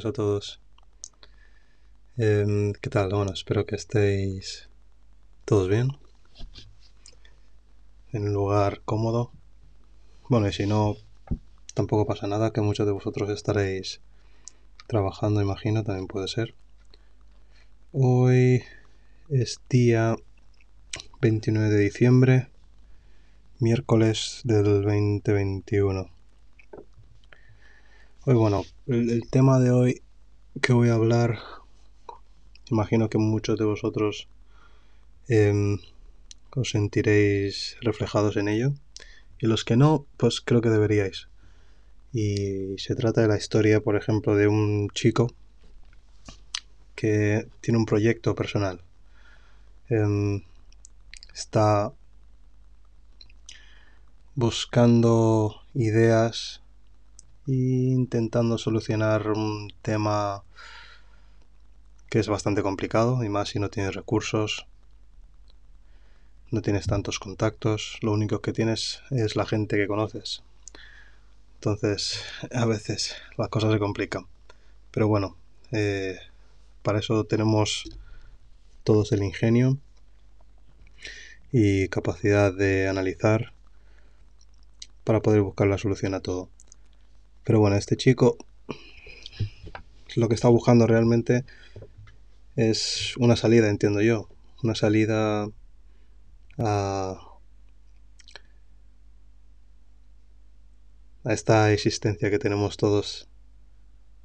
Buenas a todos. Em, ¿qué tal? Bueno, espero que estéis todos bien. En un lugar cómodo. Bueno, y si no, tampoco pasa nada, que muchos de vosotros estaréis trabajando, imagino, también puede ser. Hoy es día 29 de diciembre, miércoles del 2021. Hoy, bueno, el, tema de hoy que voy a hablar, imagino que muchos de vosotros em, os sentiréis reflejados en ello. Y los que no, pues creo que deberíais. Y se trata de la historia, por ejemplo, de un chico que tiene un proyecto personal. Em, está buscando ideas intentando solucionar un tema que es bastante complicado y más si no tienes recursos, no tienes tantos contactos, lo único que tienes es la gente que conoces. Entonces, a veces las cosas se complican. Pero bueno, eh, para eso tenemos todos el ingenio y capacidad de analizar para poder buscar la solución a todo. Pero bueno, este chico lo que está buscando realmente es una salida, entiendo yo. Una salida a, esta existencia que tenemos todos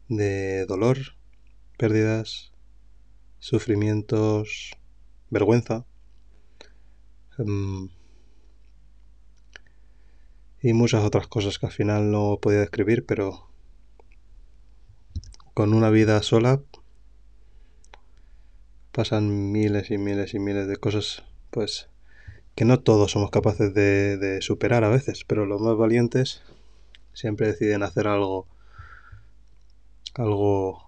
de dolor, pérdidas, sufrimientos, vergüenza. Em, y muchas otras cosas que al final no podía describir, pero con una vida sola pasan miles y miles y miles de cosas, pues que no todos somos capaces de, superar a veces, pero los más valientes siempre deciden hacer algo, algo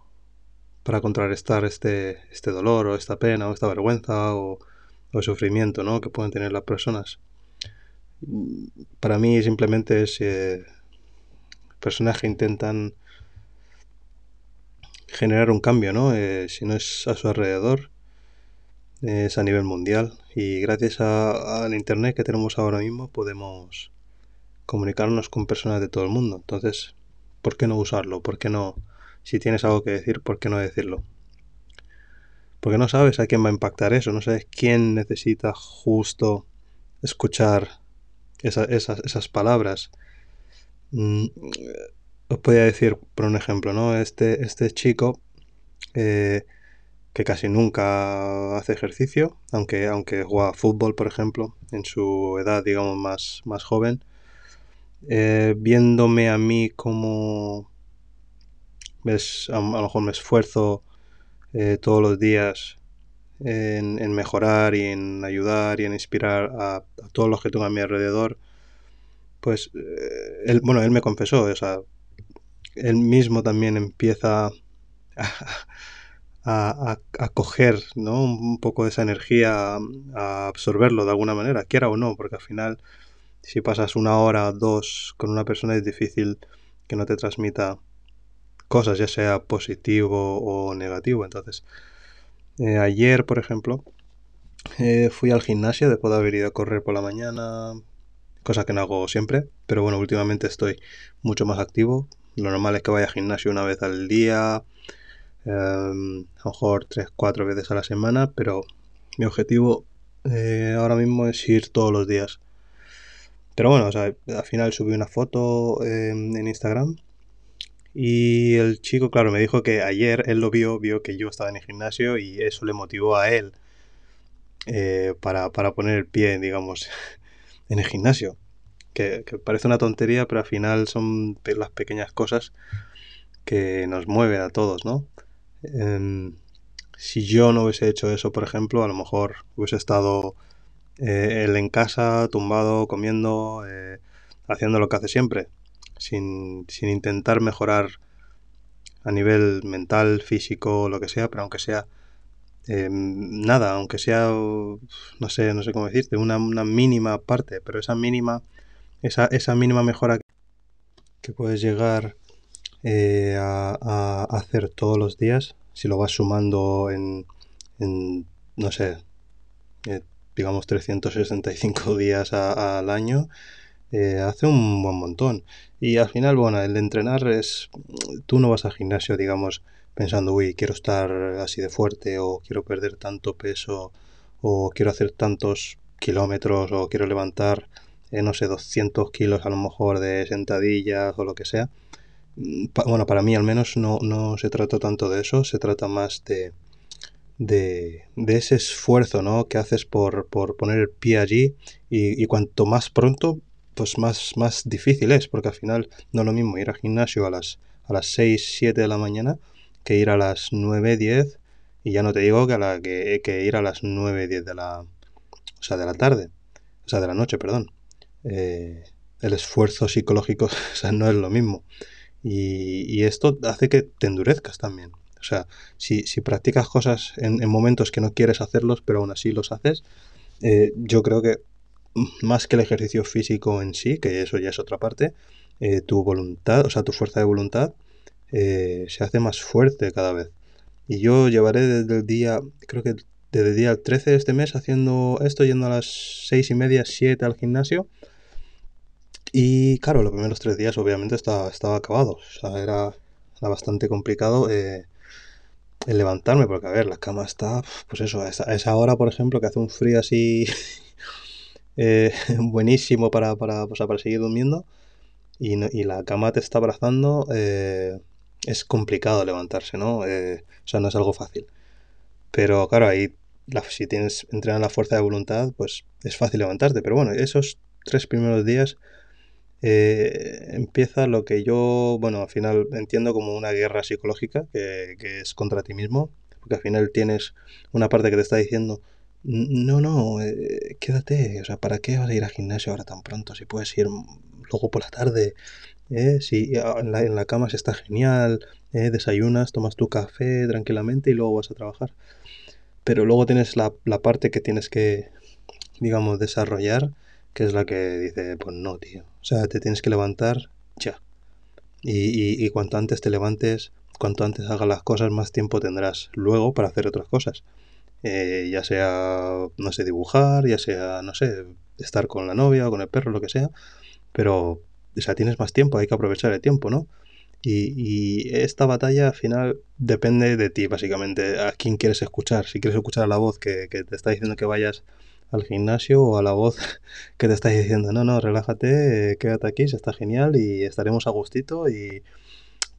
para contrarrestar este, este dolor o esta pena o esta vergüenza o, o sufrimiento ¿no? que pueden tener las personas para mí simplemente es eh, personaje intentan generar un cambio, ¿no? Eh, si no es a su alrededor, es a nivel mundial. Y gracias al Internet que tenemos ahora mismo podemos comunicarnos con personas de todo el mundo. Entonces, ¿por qué no usarlo? ¿Por qué no? Si tienes algo que decir, ¿por qué no decirlo? Porque no sabes a quién va a impactar eso, no sabes quién necesita justo escuchar esas, esas palabras. Mm, os podría decir, por un ejemplo, ¿no? Este, este chico eh, que casi nunca hace ejercicio, aunque, aunque juega fútbol, por ejemplo, en su edad, digamos, más, más joven, eh, viéndome a mí como ves, a, lo mejor me esfuerzo eh, todos los días en, mejorar y en ayudar y en inspirar a, todos los que tengo a mi alrededor, pues, eh, él, bueno, él me confesó, o sea, él mismo también empieza a, a, coger ¿no? un poco de esa energía, a absorberlo de alguna manera, quiera o no, porque al final si pasas una hora o dos con una persona es difícil que no te transmita cosas, ya sea positivo o negativo. Entonces, eh, ayer, por ejemplo, eh, fui al gimnasio después de haber ido a correr por la mañana, cosa que no hago siempre, pero bueno, últimamente estoy mucho más activo. Lo normal es que vaya al gimnasio una vez al día, em, a lo mejor tres, cuatro veces a la semana, pero mi objetivo eh, ahora mismo es ir todos los días. Pero bueno, o sea, al final subí una foto em, en Instagram y el chico, claro, me dijo que ayer él lo vio, vio que yo estaba en el gimnasio y eso le motivó a él eh, para, poner el pie, digamos, en el gimnasio. Que, parece una tontería, pero al final son las pequeñas cosas que nos mueven a todos, ¿no? Em, si yo no hubiese hecho eso, por ejemplo, a lo mejor hubiese estado eh, él en casa, tumbado, comiendo, eh, haciendo lo que hace siempre sin, sin intentar mejorar a nivel mental, físico, lo que sea, pero aunque sea em, nada, aunque sea, no sé, no sé cómo decirte, una, una mínima parte, pero esa mínima, esa, esa mínima mejora que puedes llegar eh, a, hacer todos los días, si lo vas sumando en, no sé, eh, digamos 365 días al año, eh, hace un buen montón. Y al final, bueno, el entrenar es, tú no vas al gimnasio, digamos, pensando, uy, quiero estar así de fuerte o quiero perder tanto peso o quiero hacer tantos kilómetros o quiero levantar, eh, no sé, 200 kilos a lo mejor de sentadillas o lo que sea. Mm, bueno, para mí al menos no, no se trata tanto de eso, se trata más de, de, ese esfuerzo ¿no? que haces por, por poner el pie allí y, cuanto más pronto, pues más, más difícil es, porque al final no es lo mismo ir al gimnasio a las, a las 6, 7 de la mañana que ir a las 9, 10 y ya no te digo que, a la, que, que ir a las 9, 10 de la, o sea, de la tarde, o sea, de la noche, perdón. Eh, el esfuerzo psicológico no es lo mismo. Y, y, esto hace que te endurezcas también. O sea, si, si practicas cosas en, en, momentos que no quieres hacerlos, pero aún así los haces, eh, yo creo que más que el ejercicio físico en sí, que eso ya es otra parte, eh, tu voluntad, o sea, tu fuerza de voluntad eh, se hace más fuerte cada vez. Y yo llevaré desde el día, creo que desde el día 13 de este mes haciendo esto, yendo a las 6 y media, 7 al gimnasio. Y claro, los primeros tres días obviamente estaba, estaba acabado. O sea, era, bastante complicado eh, el levantarme, porque a ver, la cama está, pues eso, esa, a esa hora, por ejemplo, que hace un frío así eh, buenísimo para, para, o para seguir durmiendo y, y, la cama te está abrazando, eh, es complicado levantarse, ¿no? Eh, o sea, no es algo fácil. Pero claro, ahí si tienes entrenar la fuerza de voluntad, pues es fácil levantarte. Pero bueno, esos tres primeros días empieza lo que yo, bueno, al final entiendo como una guerra psicológica que, que, es contra ti mismo, porque al final tienes una parte que te está diciendo, no, no, eh, quédate, o sea, ¿para qué vas a ir al gimnasio ahora tan pronto? Si puedes ir luego por la tarde, ¿eh? si en la, en la, cama se está genial, ¿eh? desayunas, tomas tu café tranquilamente y luego vas a trabajar. Pero luego tienes la, la parte que tienes que, digamos, desarrollar, que es la que dice, pues no, tío. O sea, te tienes que levantar ya. Y, y, y cuanto antes te levantes, cuanto antes hagas las cosas, más tiempo tendrás luego para hacer otras cosas. Eh, ya sea, no sé, dibujar, ya sea, no sé, estar con la novia o con el perro, lo que sea, pero, o sea, tienes más tiempo, hay que aprovechar el tiempo, ¿no? Y, y, esta batalla al final depende de ti, básicamente, a quién quieres escuchar. Si quieres escuchar a la voz que, que te está diciendo que vayas al gimnasio o a la voz que te está diciendo, no, no, relájate, eh, quédate aquí, se está genial y estaremos a gustito y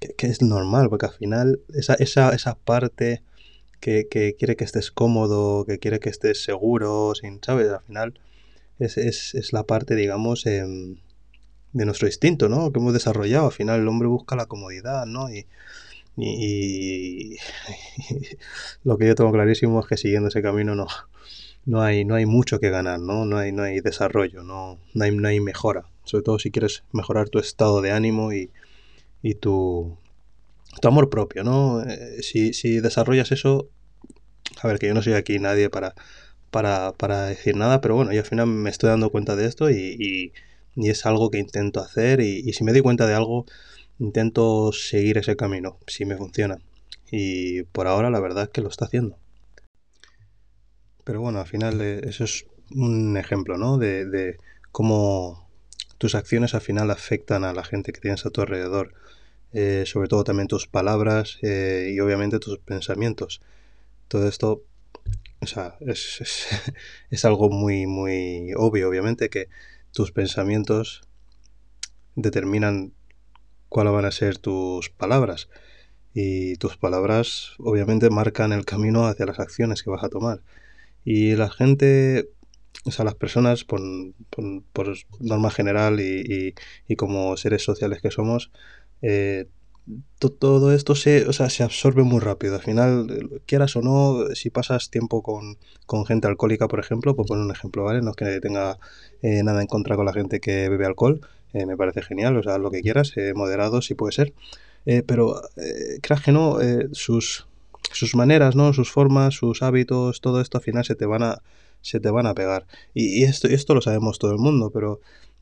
que, que es normal, porque al final esa, esa, esa parte que, que, quiere que estés cómodo, que quiere que estés seguro, sin, ¿sabes? Al final es, es, es la parte, digamos, eh, de nuestro instinto, ¿no? Que hemos desarrollado. Al final el hombre busca la comodidad, ¿no? Y, y, y, lo que yo tengo clarísimo es que siguiendo ese camino no, no, hay, no hay mucho que ganar, ¿no? No hay, no hay desarrollo, no, no, hay, no hay mejora. Sobre todo si quieres mejorar tu estado de ánimo y, y tu, tu amor propio, ¿no? Eh, si, si, desarrollas eso, a ver, que yo no soy aquí nadie para, para, para decir nada, pero bueno, yo al final me estoy dando cuenta de esto y, y, es algo que intento hacer y, y, si me doy cuenta de algo, intento seguir ese camino, si me funciona. Y por ahora la verdad es que lo está haciendo. Pero bueno, al final eh, eso es un ejemplo, ¿no? De, de cómo tus acciones al final afectan a la gente que tienes a tu alrededor eh, sobre todo también tus palabras eh, y obviamente tus pensamientos. Todo esto, es, es, es, algo muy, muy obvio, obviamente, que tus pensamientos determinan cuáles van a ser tus palabras. Y tus palabras, obviamente, marcan el camino hacia las acciones que vas a tomar. Y la gente, o sea, las personas, por, por, por norma general y, y como seres sociales que somos, eh, todo esto se, o sea, se absorbe muy rápido. Al final, quieras o no, si pasas tiempo con, con gente alcohólica, por ejemplo, por poner un ejemplo, ¿vale? No es que tenga eh, nada en contra con la gente que bebe alcohol, eh, me parece genial, o sea, lo que quieras, eh, moderado si puede ser. Eh, pero, eh, creas que no, eh, sus, sus maneras, ¿no? Sus formas, sus hábitos, todo esto al final se te van a, se te van a pegar. Y, y esto, esto lo sabemos todo el mundo, pero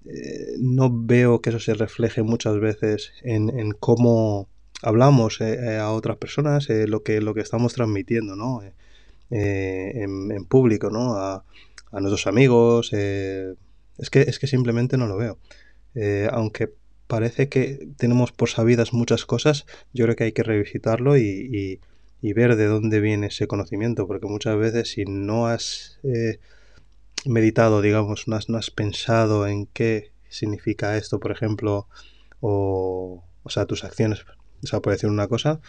eh, no veo que eso se refleje muchas veces en, cómo hablamos eh, a otras personas, lo, que, lo que estamos transmitiendo, ¿no? En, público, ¿no? A, a nuestros amigos. es, que, es que simplemente no lo veo. aunque parece que tenemos por sabidas muchas cosas, yo creo que hay que revisitarlo y, ver de dónde viene ese conocimiento, porque muchas veces si no has eh, meditado, digamos, no has, pensado en qué significa esto, por ejemplo, o, o sea, tus acciones, o sea, por decir una cosa,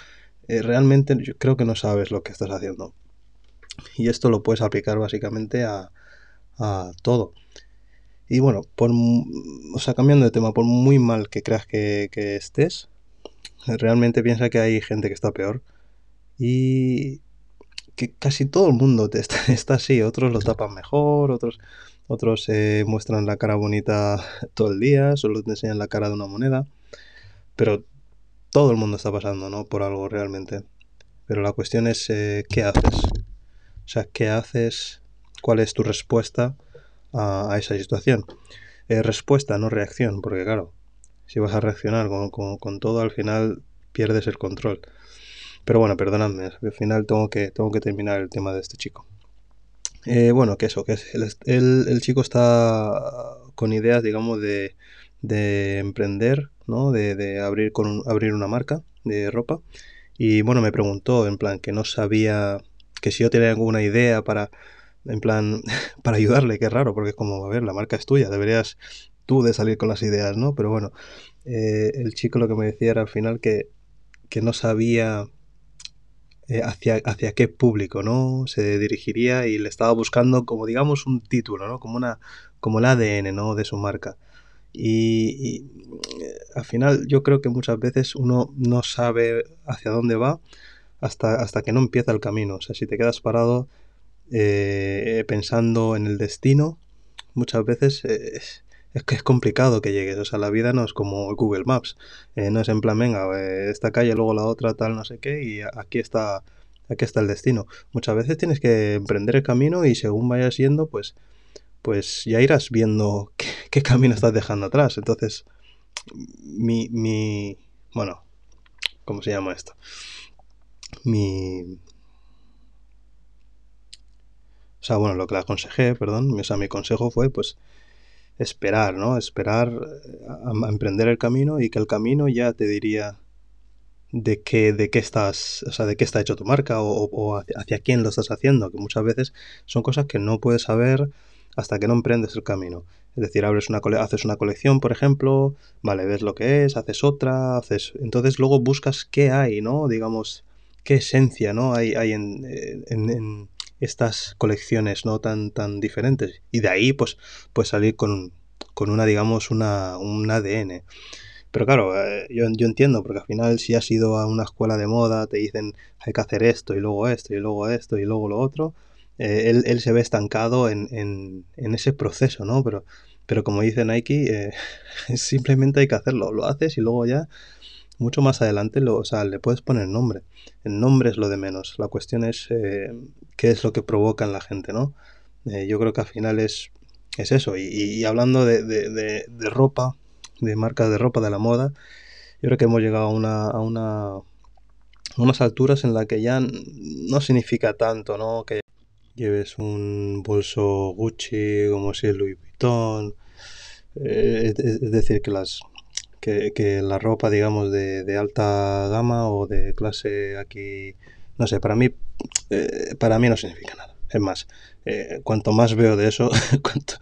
eh, realmente yo creo que no sabes lo que estás haciendo. Y esto lo puedes aplicar básicamente a, a todo. Y bueno, por, o sea, cambiando de tema, por muy mal que creas que, estés, realmente piensa que hay gente que está peor. Y que casi todo el mundo te está, así. Otros lo tapan mejor, otros, otros eh, muestran la cara bonita todo el día, solo te enseñan la cara de una moneda. Pero todo el mundo está pasando, ¿no? Por algo realmente. Pero la cuestión es, eh, ¿qué haces? O sea, ¿qué haces? ¿Cuál es tu respuesta? a, esa situación. Eh, respuesta, no reacción, porque claro, si vas a reaccionar con, todo, al final pierdes el control. Pero bueno, perdonadme, al final tengo que, tengo que terminar el tema de este chico. Eh, bueno, que eso, que es, el, chico está con ideas, digamos, de, de emprender, ¿no? De, de abrir, con abrir una marca de ropa. Y bueno, me preguntó, en plan, que no sabía, que si yo tenía alguna idea para en plan, para ayudarle, qué raro, porque es como, a ver, la marca es tuya, deberías tú de salir con las ideas, ¿no? Pero bueno, eh, el chico lo que me decía era al final que, que no sabía eh, hacia, hacia qué público, ¿no? Se dirigiría y le estaba buscando como, digamos, un título, ¿no? Como, una, como el ADN, ¿no? De su marca. Y, eh, al final yo creo que muchas veces uno no sabe hacia dónde va hasta, hasta que no empieza el camino. O sea, si te quedas parado eh, pensando en el destino, muchas veces es, que es complicado que llegues. O sea, la vida no es como Google Maps. Eh, no es en plan, venga, eh, esta calle, luego la otra, tal, no sé qué, y aquí está, aquí está el destino. Muchas veces tienes que emprender el camino y según vayas yendo, pues, pues ya irás viendo qué, camino estás dejando atrás. Entonces, mi, mi, bueno, ¿cómo se llama esto? Mi, o sea, bueno, lo que le aconsejé, perdón, o sea, mi consejo fue pues esperar, ¿no? Esperar eh, a, emprender el camino y que el camino ya te diría de qué, de qué estás, o sea, de qué está hecho tu marca o, hacia, quién lo estás haciendo, que muchas veces son cosas que no puedes saber hasta que no emprendes el camino. Es decir, abres una haces una colección, por ejemplo, vale, ves lo que es, haces otra, haces. Entonces luego buscas qué hay, ¿no? Digamos, qué esencia, ¿no? Hay, hay en, en estas colecciones no tan, tan diferentes. Y de ahí, pues, pues salir con, con una, digamos, una, un ADN. Pero claro, eh, yo, yo, entiendo, porque al final si has ido a una escuela de moda, te dicen hay que hacer esto y luego esto y luego esto y luego lo otro, eh, él, él, se ve estancado en, en, en, ese proceso, ¿no? Pero, pero como dice Nike, eh, simplemente hay que hacerlo, lo haces y luego ya mucho más adelante lo, o sea, le puedes poner nombre. El nombre es lo de menos. La cuestión es eh, qué es lo que provoca en la gente, ¿no? Eh, yo creo que al final es, es eso. Y, hablando de, de, de, ropa, de marcas de ropa, de la moda, yo creo que hemos llegado a una, a una unas alturas en las que ya no significa tanto, ¿no? Que lleves un bolso Gucci como si es Louis Vuitton. Eh, es decir, que las, que, la ropa, digamos, de, alta gama o de clase aquí, no sé, para mí, eh, para mí no significa nada. Es más, eh, cuanto más veo de eso, cuanto,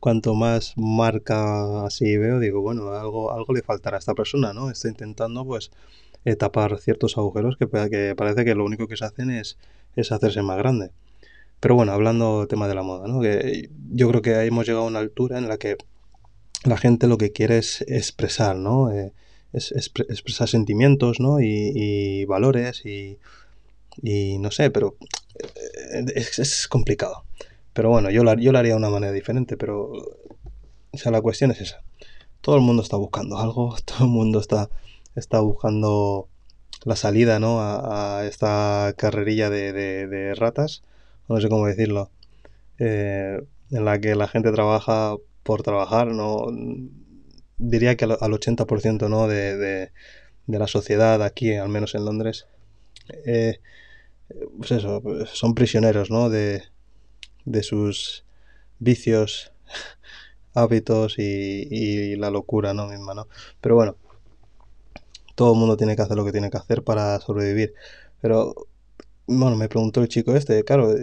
cuanto más marca así veo, digo, bueno, algo, algo le faltará a esta persona, ¿no? Está intentando, pues, eh, tapar ciertos agujeros que, que parece que lo único que se hacen es, es hacerse más grande. Pero bueno, hablando del tema de la moda, ¿no? Que yo creo que hemos llegado a una altura en la que la gente lo que quiere es expresar, ¿no? Eh, es, expresar sentimientos, ¿no? Y, valores y, y, no sé, pero eh, es, complicado. Pero bueno, yo lo, yo lo haría de una manera diferente, pero o sea, la cuestión es esa. Todo el mundo está buscando algo, todo el mundo está, está buscando la salida, ¿no? A, esta carrerilla de, de, ratas, no sé cómo decirlo, eh, en la que la gente trabaja por trabajar, no diría que al, 80% ¿no? de, de, la sociedad aquí, al menos en Londres, eh, pues eso, son prisioneros ¿no? de, de sus vicios, hábitos y, y, la locura ¿no? misma. ¿no? Pero bueno, todo el mundo tiene que hacer lo que tiene que hacer para sobrevivir. Pero, bueno, me preguntó el chico este, claro,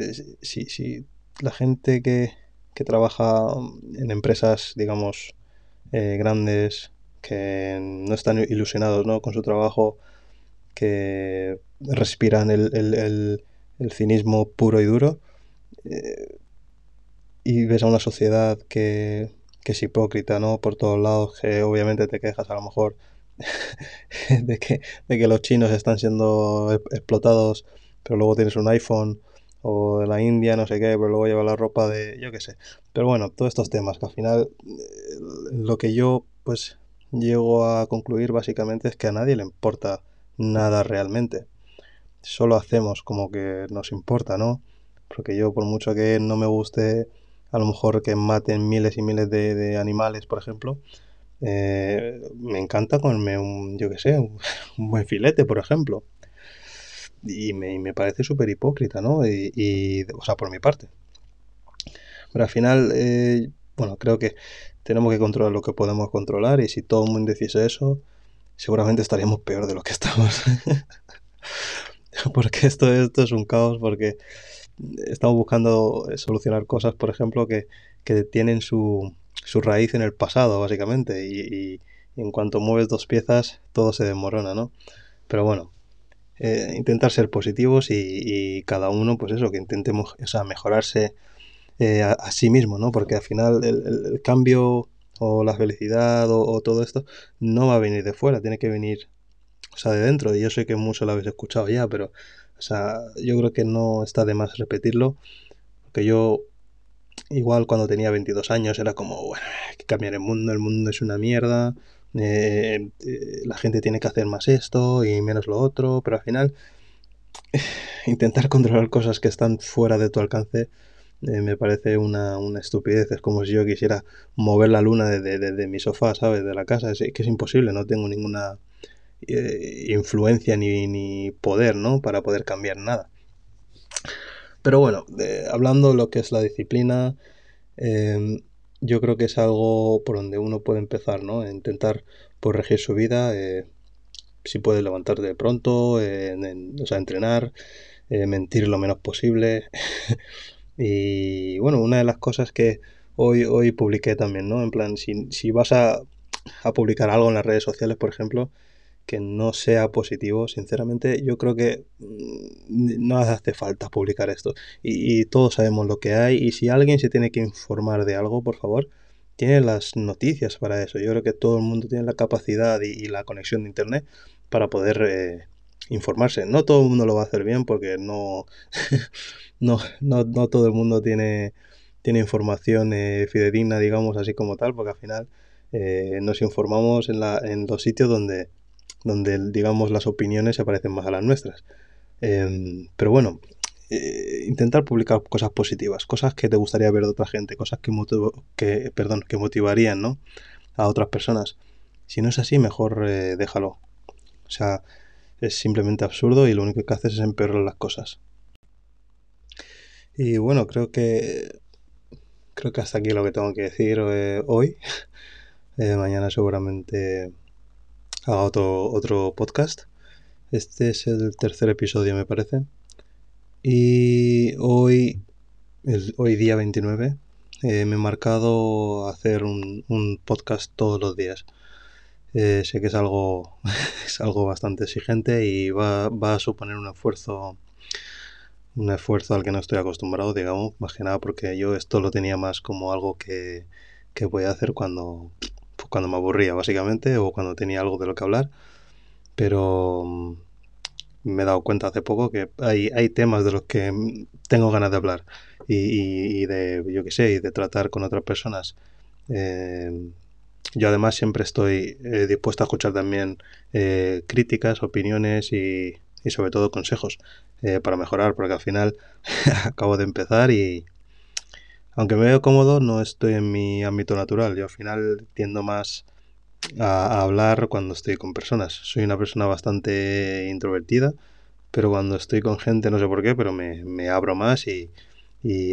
si, si la gente que, que trabaja en empresas, digamos, eh, grandes, que no están ilusionados ¿no? con su trabajo, que respiran el, el, el, cinismo puro y duro, eh, y ves a una sociedad que, que, es hipócrita, ¿no? Por todos lados, que obviamente te quejas a lo mejor de que, de que los chinos están siendo explotados, pero luego tienes un iPhone o de la India, no sé qué, pero luego lleva la ropa de, yo qué sé. Pero bueno, todos estos temas que al final eh, lo que yo pues llego a concluir básicamente es que a nadie le importa nada realmente. Solo hacemos como que nos importa, ¿no? Porque yo por mucho que no me guste a lo mejor que maten miles y miles de, animales, por ejemplo, eh, me encanta comerme un, yo qué sé, un buen filete, por ejemplo y me, me parece súper hipócrita, ¿no? Y, o sea, por mi parte. Pero al final, eh, bueno, creo que tenemos que controlar lo que podemos controlar y si todo el mundo hiciese eso, seguramente estaríamos peor de lo que estamos. porque esto, esto es un caos, porque estamos buscando solucionar cosas, por ejemplo, que, que tienen su, su raíz en el pasado, básicamente, y, y, en cuanto mueves dos piezas, todo se desmorona, ¿no? Pero bueno, eh, intentar ser positivos y, cada uno, pues eso, que intentemos o sea, mejorarse eh, a, sí mismo, ¿no? Porque al final el, cambio o la felicidad o, todo esto no va a venir de fuera, tiene que venir, o sea, de dentro. Y yo sé que mucho lo habéis escuchado ya, pero, o sea, yo creo que no está de más repetirlo, porque yo igual cuando tenía 22 años era como, bueno, hay que cambiar el mundo, el mundo es una mierda, eh, eh, la gente tiene que hacer más esto y menos lo otro, pero al final intentar controlar cosas que están fuera de tu alcance eh, me parece una, estupidez. Es como si yo quisiera mover la luna de, mi sofá, ¿sabes? De la casa. Es que es imposible, no tengo ninguna influencia ni, ni, poder, ¿no? Para poder cambiar nada. Pero bueno, hablando de lo que es la disciplina, yo creo que es algo por donde uno puede empezar, ¿no? Intentar corregir su vida, eh, si puede levantarte de pronto, o sea, entrenar, eh, mentir lo menos posible. y bueno, una de las cosas que hoy, hoy publiqué también, ¿no? En plan, si, si vas a, a publicar algo en las redes sociales, por ejemplo, que no sea positivo, sinceramente yo creo que mm, no hace falta publicar esto. Y, todos sabemos lo que hay y si alguien se tiene que informar de algo, por favor, tiene las noticias para eso. Yo creo que todo el mundo tiene la capacidad y, la conexión de Internet para poder eh, informarse. No todo el mundo lo va a hacer bien porque no, no, no, todo el mundo tiene, tiene información eh, fidedigna, digamos así como tal, porque al final eh, nos informamos en, los sitios donde donde digamos las opiniones se parecen más a las nuestras. Em, pero bueno, eh, intentar publicar cosas positivas, cosas que te gustaría ver de otra gente, cosas que, que, perdón, que motivarían ¿no? a otras personas. Si no es así, mejor eh, déjalo. O sea, es simplemente absurdo y lo único que haces es empeorar las cosas. Y bueno, creo que creo que hasta aquí lo que tengo que decir eh, hoy. mañana seguramente haga otro, otro podcast. Este es el tercer episodio, me parece. Y hoy, hoy día 29, eh, me he marcado hacer un, un podcast todos los días. Eh, sé que es algo, algo bastante exigente y va, va, a suponer un esfuerzo un esfuerzo al que no estoy acostumbrado, digamos, más que nada porque yo esto lo tenía más como algo que, que voy a hacer cuando, cuando me aburría, básicamente, o cuando tenía algo de lo que hablar. Pero mm, me he dado cuenta hace poco que hay, hay temas de los que mm, tengo ganas de hablar y, de, yo qué sé, y de tratar con otras personas. Eh, yo además siempre estoy eh, dispuesto a escuchar también eh, críticas, opiniones y, y, sobre todo consejos para mejorar, porque al final acabo de empezar y aunque me veo cómodo, no estoy en mi ámbito natural. Yo al final tiendo más a, hablar cuando estoy con personas. Soy una persona bastante introvertida, pero cuando estoy con gente, no sé por qué, pero me, abro más y,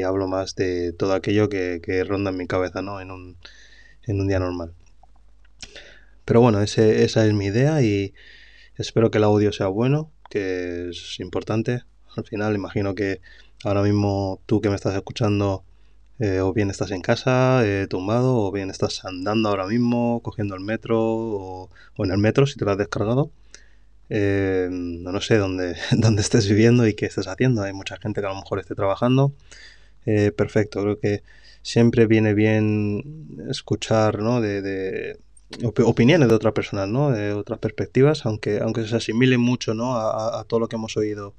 hablo más de todo aquello que, ronda en mi cabeza, ¿no? En un, en un día normal. Pero bueno, ese, esa es mi idea y espero que el audio sea bueno, que es importante. Al final, imagino que ahora mismo tú que me estás escuchando eh, o bien estás en casa, eh, tumbado, o bien estás andando ahora mismo, cogiendo el metro, o, en el metro si te lo has descargado. Eh, no sé dónde, dónde estés viviendo y qué estés haciendo. Hay mucha gente que a lo mejor esté trabajando. perfecto, creo que siempre viene bien escuchar ¿no? de, opiniones de otras personas, ¿no? de otras perspectivas, aunque, aunque se asimilen mucho ¿no? a todo lo que hemos oído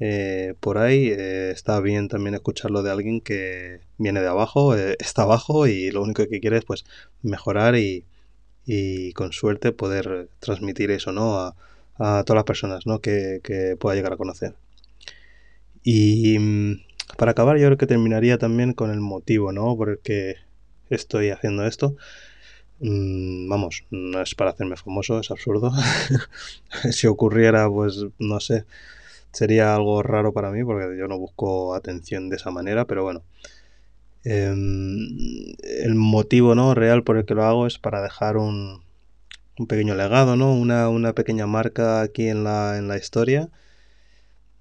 eh, por ahí eh, está bien también escucharlo de alguien que viene de abajo, eh, está abajo y lo único que quiere es pues mejorar y, con suerte poder transmitir eso ¿no? a, todas las personas ¿no? que, pueda llegar a conocer. Y mm, para acabar yo creo que terminaría también con el motivo ¿no? por el que estoy haciendo esto. Mm, vamos, no es para hacerme famoso, es absurdo. si ocurriera, pues no sé, sería algo raro para mí porque yo no busco atención de esa manera, pero bueno. Em, el motivo ¿no? real por el que lo hago es para dejar un, un pequeño legado, ¿no? Una, una, pequeña marca aquí en la, en la historia.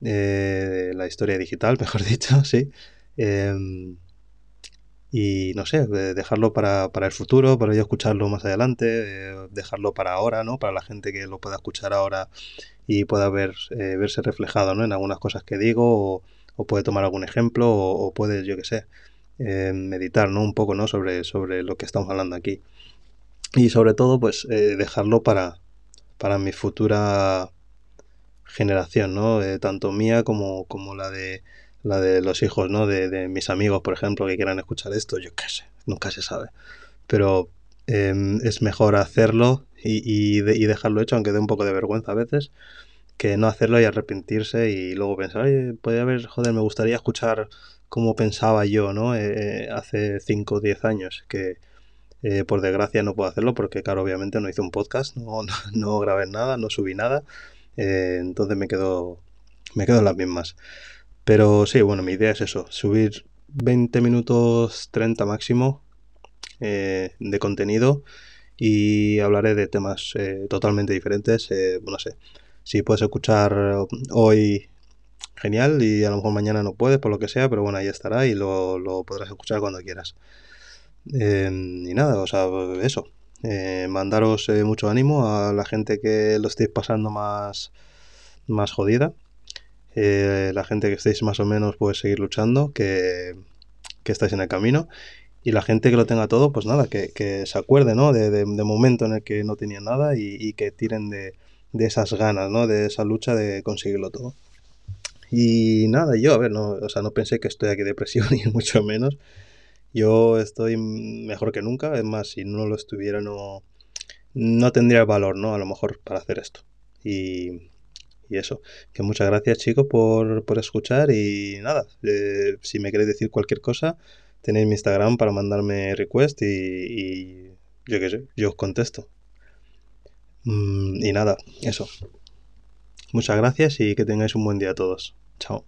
Eh, la historia digital, mejor dicho, sí. Em, y no sé, dejarlo para, para, el futuro, para yo escucharlo más adelante, eh, dejarlo para ahora, ¿no? Para la gente que lo pueda escuchar ahora y pueda ver, eh, verse reflejado ¿no? en algunas cosas que digo o, puede tomar algún ejemplo o, puede, yo que sé, eh, meditar ¿no? un poco ¿no? sobre, sobre lo que estamos hablando aquí. Y sobre todo, pues eh, dejarlo para, para mi futura generación, ¿no? tanto mía como, como la de la de los hijos, ¿no? De, de, mis amigos, por ejemplo, que quieran escuchar esto, yo qué sé, nunca se sabe. Pero em, es mejor hacerlo y, dejarlo hecho, aunque dé un poco de vergüenza a veces, que no hacerlo y arrepentirse y luego pensar, oye, podría haber, joder, me gustaría escuchar cómo pensaba yo, ¿no? Eh, eh, hace 5 o 10 años, que eh, por desgracia no puedo hacerlo porque, claro, obviamente no hice un podcast, no, no, grabé nada, no subí nada, entonces me quedo, me quedo en las mismas. Pero sí, bueno, mi idea es eso, subir 20 minutos 30 máximo de contenido y hablaré de temas eh, totalmente diferentes. Eh, no sé, si puedes escuchar hoy, genial, y a lo mejor mañana no puedes, por lo que sea, pero bueno, ahí estará y lo, podrás escuchar cuando quieras. Em, y nada, o sea, eso. Eh, mandaros mucho ánimo a la gente que lo estéis pasando más, más jodida. la gente que estéis más o menos, puede seguir luchando, que, que estáis en el camino y la gente que lo tenga todo, pues nada, que, se acuerde, ¿no? De, de, momento en el que no tenía nada y, que tiren de, esas ganas, ¿no? De esa lucha de conseguirlo todo. Y nada, yo, a ver, no, o sea, no pensé que estoy aquí depresión, ni mucho menos. Yo estoy mejor que nunca, es más, si no lo estuviera, no, no tendría valor, ¿no? A lo mejor para hacer esto. Y, y eso, que muchas gracias chicos por, por escuchar y nada, eh, si me queréis decir cualquier cosa, tenéis mi Instagram para mandarme request y, yo qué sé, yo os contesto. Mm, y nada, eso. Muchas gracias y que tengáis un buen día a todos. Chao.